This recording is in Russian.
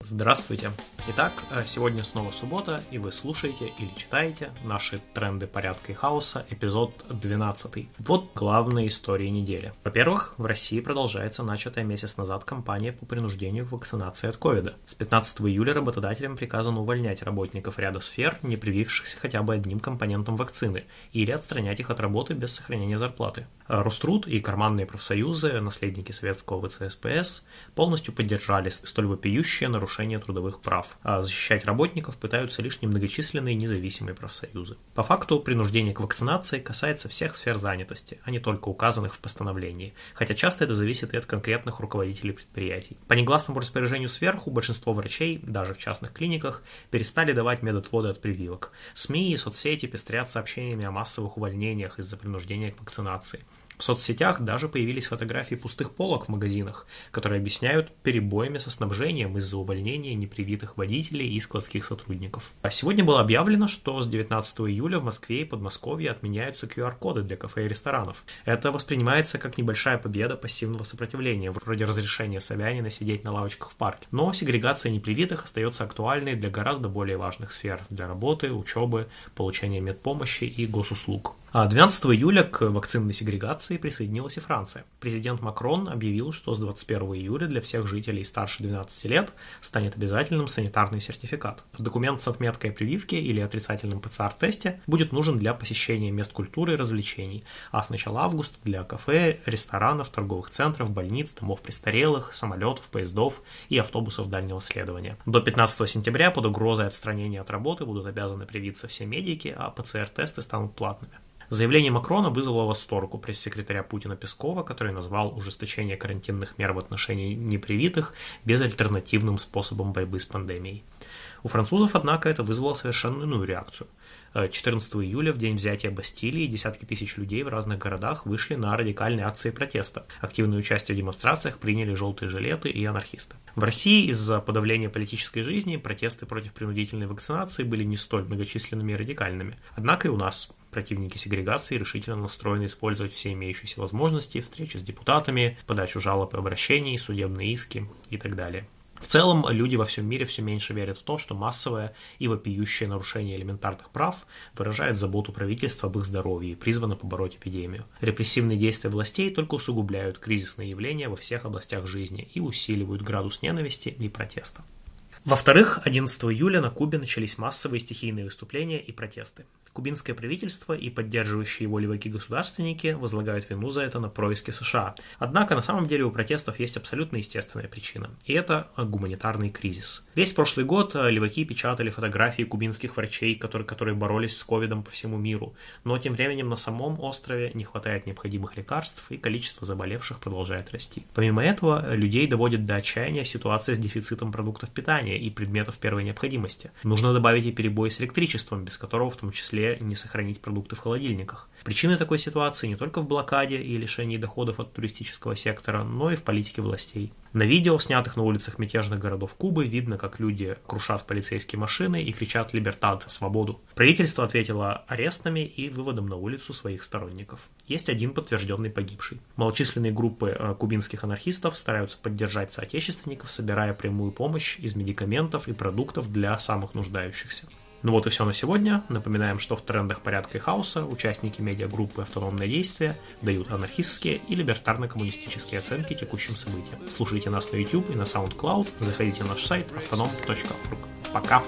Здравствуйте! Итак, э, сегодня снова суббота, и вы слушаете или читаете наши тренды порядка и хаоса, эпизод 12. Вот главные истории недели. Во-первых, в России продолжается начатая месяц назад кампания по принуждению к вакцинации от ковида. С 15 июля работодателям приказано увольнять работников ряда сфер, не привившихся хотя бы одним компонентом вакцины, или отстранять их от работы без сохранения зарплаты. Э, Роструд и карманные профсоюзы, наследники советского ВЦСПС, полностью поддержали столь вопиющее нарушение нарушения трудовых прав, а защищать работников пытаются лишь немногочисленные независимые профсоюзы. По факту, принуждение к вакцинации касается всех сфер занятости, а не только указанных в постановлении, хотя часто это зависит и от конкретных руководителей предприятий. По негласному распоряжению сверху большинство врачей, даже в частных клиниках, перестали давать медотводы от прививок. СМИ и соцсети пестрят сообщениями о массовых увольнениях из-за принуждения к вакцинации. В соцсетях даже появились фотографии пустых полок в магазинах, которые объясняют перебоями со снабжением из-за увольнения непривитых водителей и складских сотрудников. А сегодня было объявлено, что с 19 июля в Москве и Подмосковье отменяются QR-коды для кафе и ресторанов. Это воспринимается как небольшая победа пассивного сопротивления, вроде разрешения Собянина сидеть на лавочках в парке. Но сегрегация непривитых остается актуальной для гораздо более важных сфер – для работы, учебы, получения медпомощи и госуслуг. 12 а июля к вакцинной сегрегации присоединилась и Франция. Президент Макрон объявил, что с 21 июля для всех жителей старше 12 лет станет обязательным санитарный сертификат. Документ с отметкой прививки или отрицательным ПЦР-тесте будет нужен для посещения мест культуры и развлечений, а с начала августа для кафе, ресторанов, торговых центров, больниц, домов престарелых, самолетов, поездов и автобусов дальнего следования. До 15 сентября под угрозой отстранения от работы будут обязаны привиться все медики, а ПЦР-тесты станут платными. Заявление Макрона вызвало восторг у пресс-секретаря Путина Пескова, который назвал ужесточение карантинных мер в отношении непривитых безальтернативным способом борьбы с пандемией. У французов, однако, это вызвало совершенно иную реакцию. 14 э, июля, в день взятия Бастилии, десятки тысяч людей в разных городах вышли на радикальные акции протеста. Активное участие в демонстрациях приняли желтые жилеты и анархисты. В России из-за подавления политической жизни протесты против принудительной вакцинации были не столь многочисленными и радикальными. Однако и у нас противники сегрегации решительно настроены использовать все имеющиеся возможности, встречи с депутатами, подачу жалоб и обращений, судебные иски и так далее. В целом, люди во всем мире все меньше верят в то, что массовое и вопиющее нарушение элементарных прав выражает заботу правительства об их здоровье и призвано побороть эпидемию. Репрессивные действия властей только усугубляют кризисные явления во всех областях жизни и усиливают градус ненависти и протеста. Во-вторых, 11 июля на Кубе начались массовые стихийные выступления и протесты. Кубинское правительство и поддерживающие его леваки-государственники возлагают вину за это на происки США. Однако на самом деле у протестов есть абсолютно естественная причина, и это гуманитарный кризис. Весь прошлый год э, леваки печатали фотографии кубинских врачей, которые, которые боролись с ковидом по всему миру, но тем временем на самом острове не хватает необходимых лекарств, и количество заболевших продолжает расти. Помимо этого, людей доводит до отчаяния ситуация с дефицитом продуктов питания и предметов первой необходимости. Нужно добавить и перебои с электричеством, без которого в том числе не сохранить продукты в холодильниках. Причины такой ситуации не только в блокаде и лишении доходов от туристического сектора, но и в политике властей. На видео, снятых на улицах мятежных городов Кубы, видно, как люди крушат полицейские машины и кричат «Либертад! Свободу!». Правительство ответило арестами и выводом на улицу своих сторонников. Есть один подтвержденный погибший. Малочисленные группы э, кубинских анархистов стараются поддержать соотечественников, собирая прямую помощь из медикаментов и продуктов для самых нуждающихся. Ну вот и все на сегодня. Напоминаем, что в трендах порядка и хаоса участники медиагруппы «Автономное действие» дают анархистские и либертарно-коммунистические оценки текущим событиям. Слушайте нас на YouTube и на SoundCloud, заходите на наш сайт autonom.org. Пока!